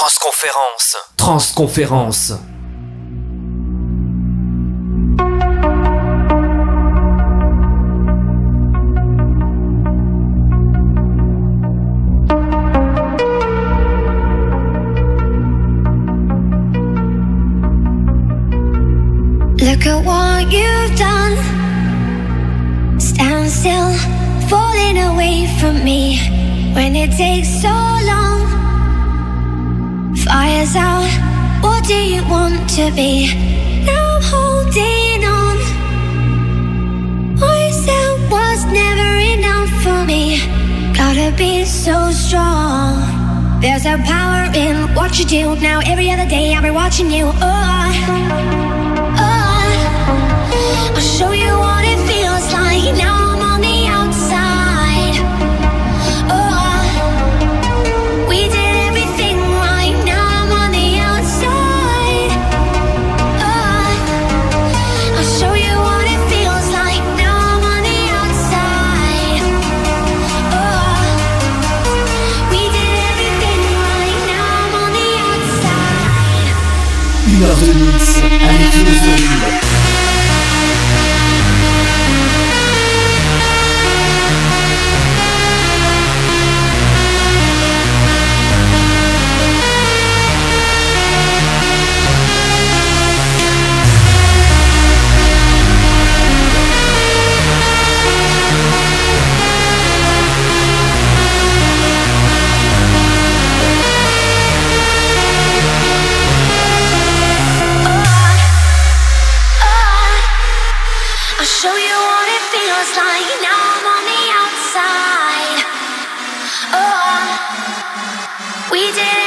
Transconférence. Transconférence. Look at what you've done. Stand still, falling away from me when it takes so. Out, what do you want to be? Now I'm holding on. What said was never enough for me. Gotta be so strong. There's a power in what you do. Now every other day I'll be watching you. Oh. oh. I'll show you what it feels like. Now Killer de Nix avec Philosophie. We did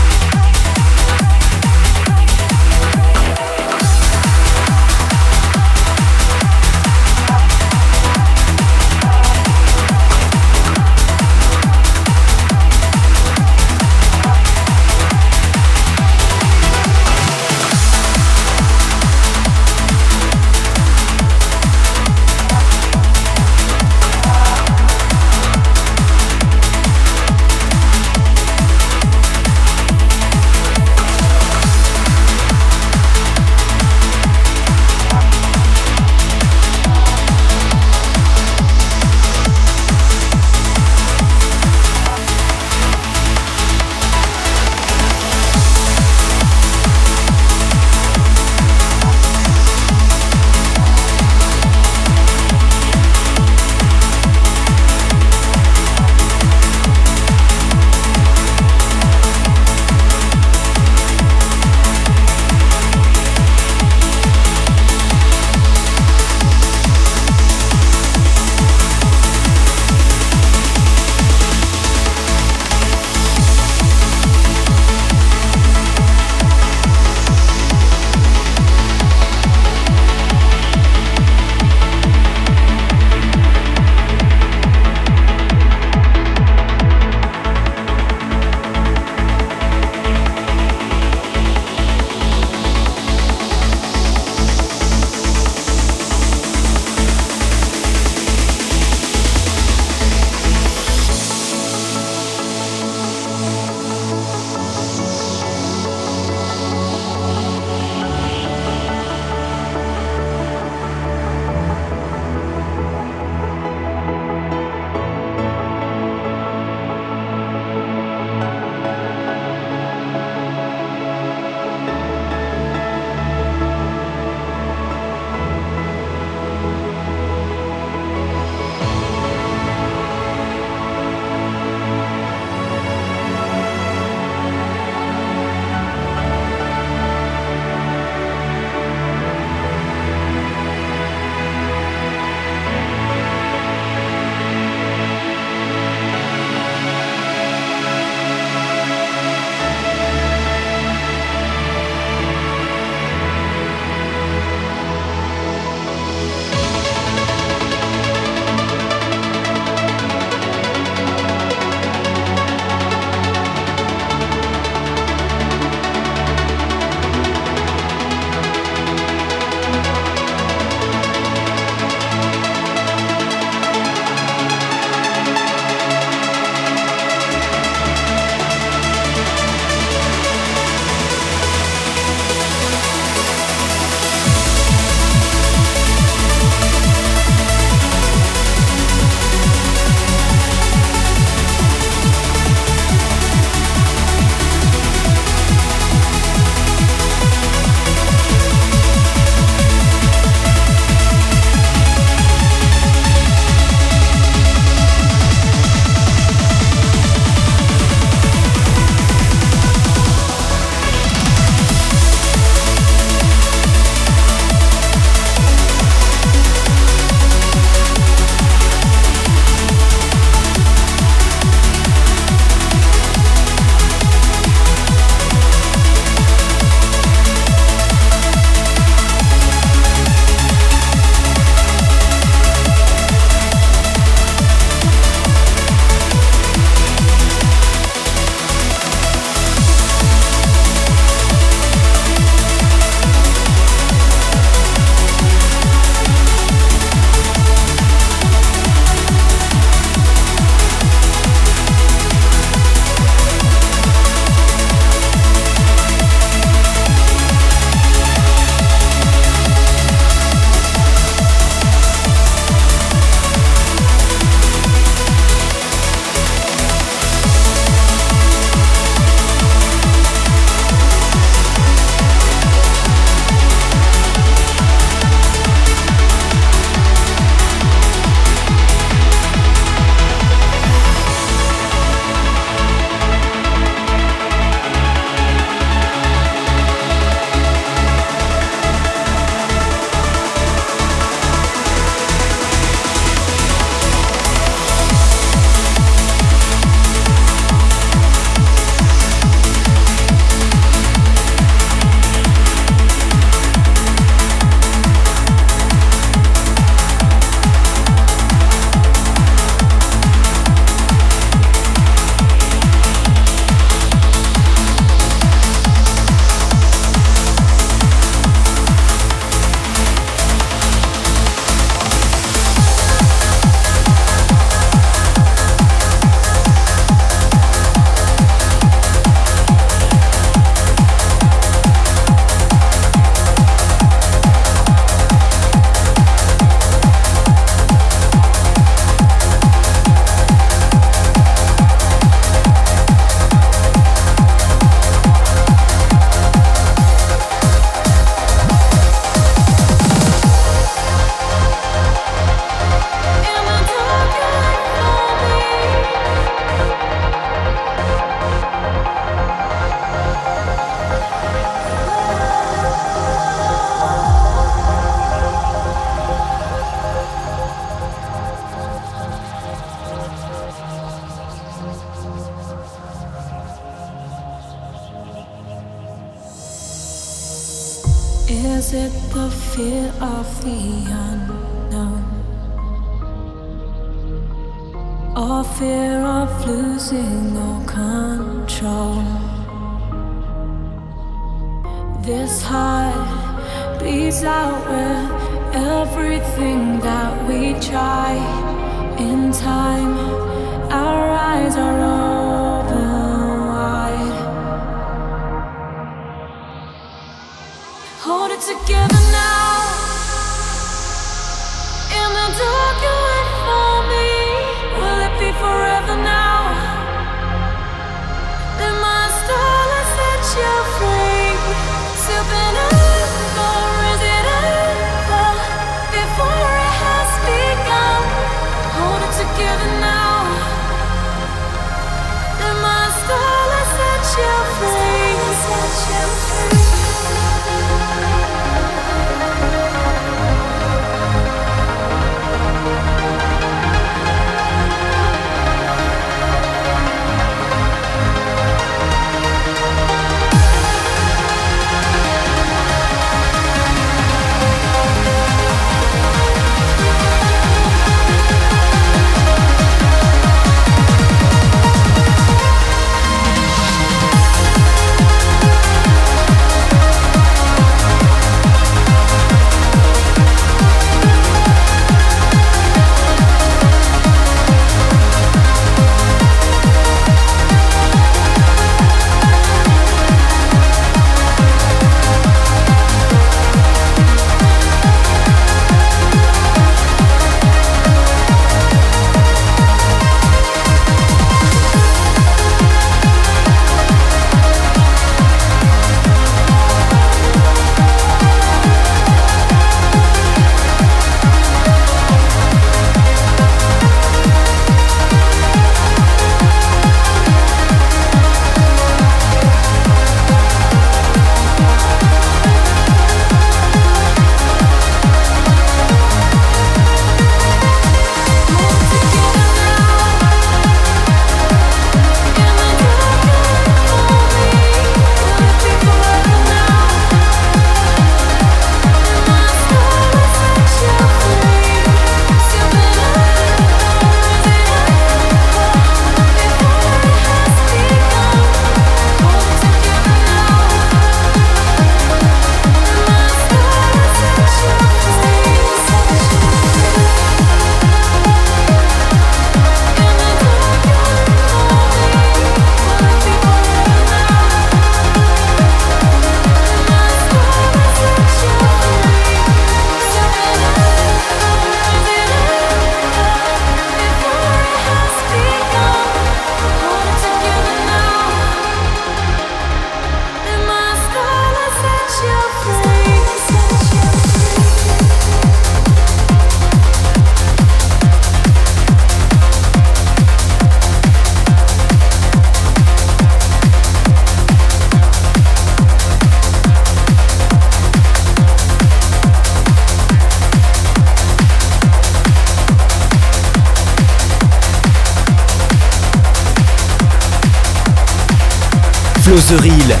The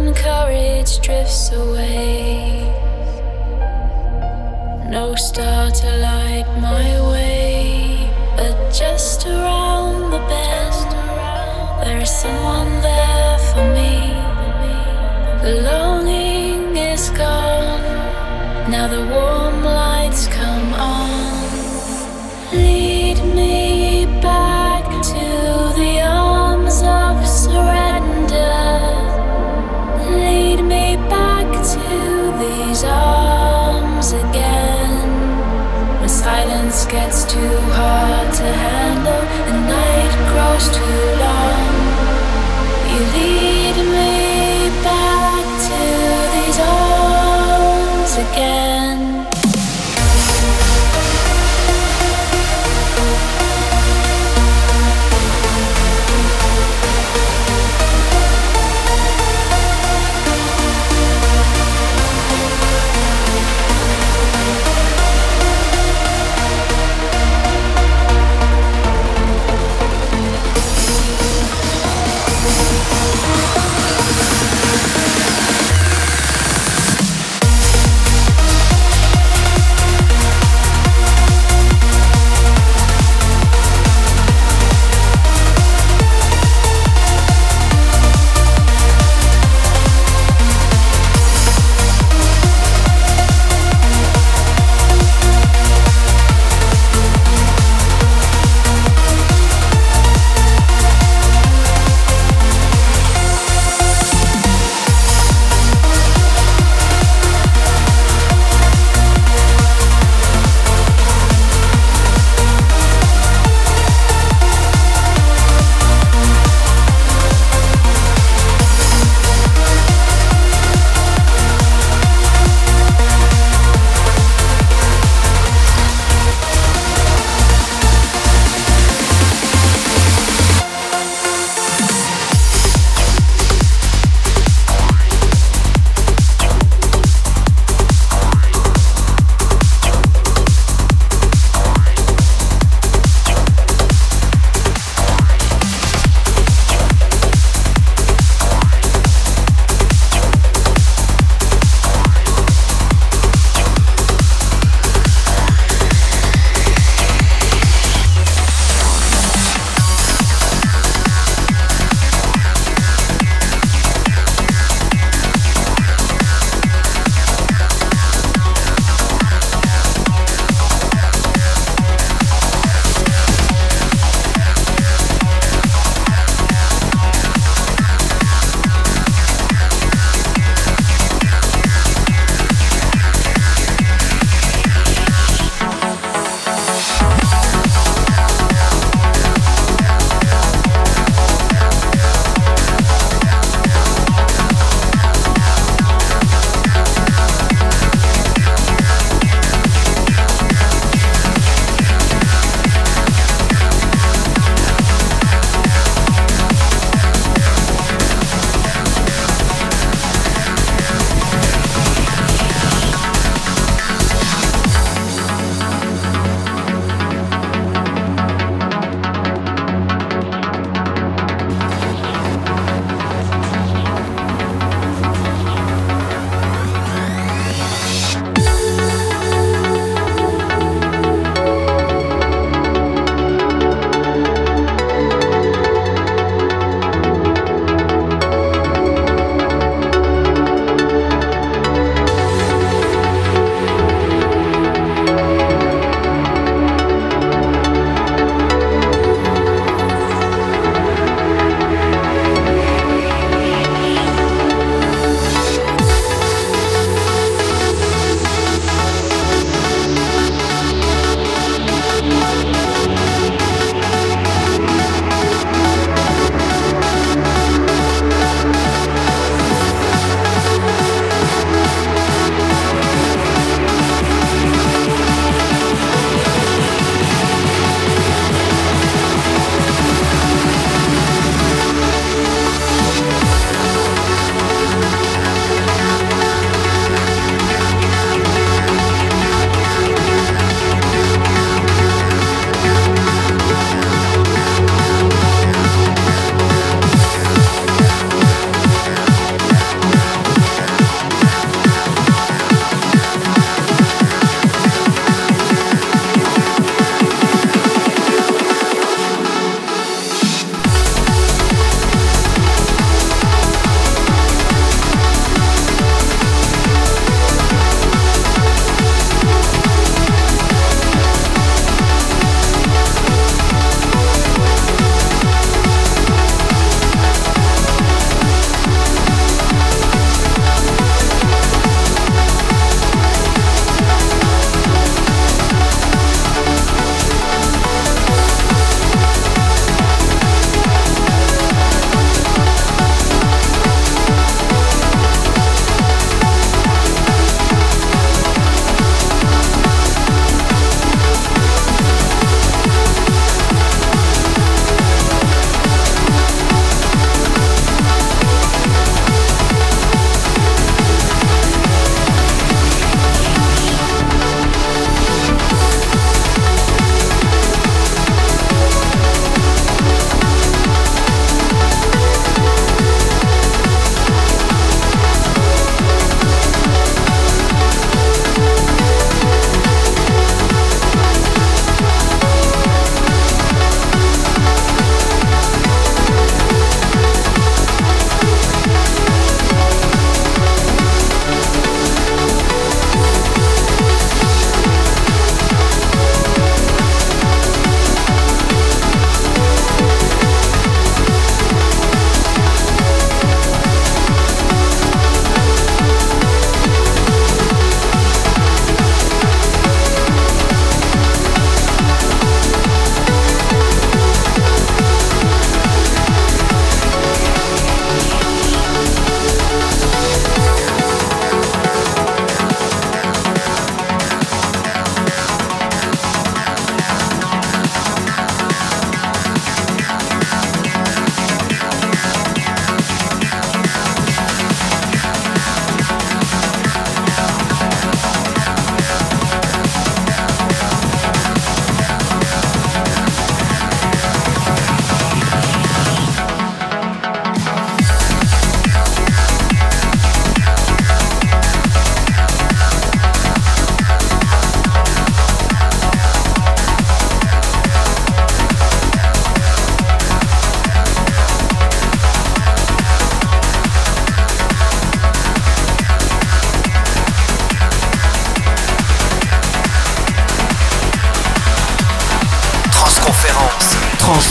when courage drifts away. No star to light my way, but just around the bend, there is someone there for me. The longing.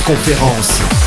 Conférence.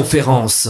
conférence.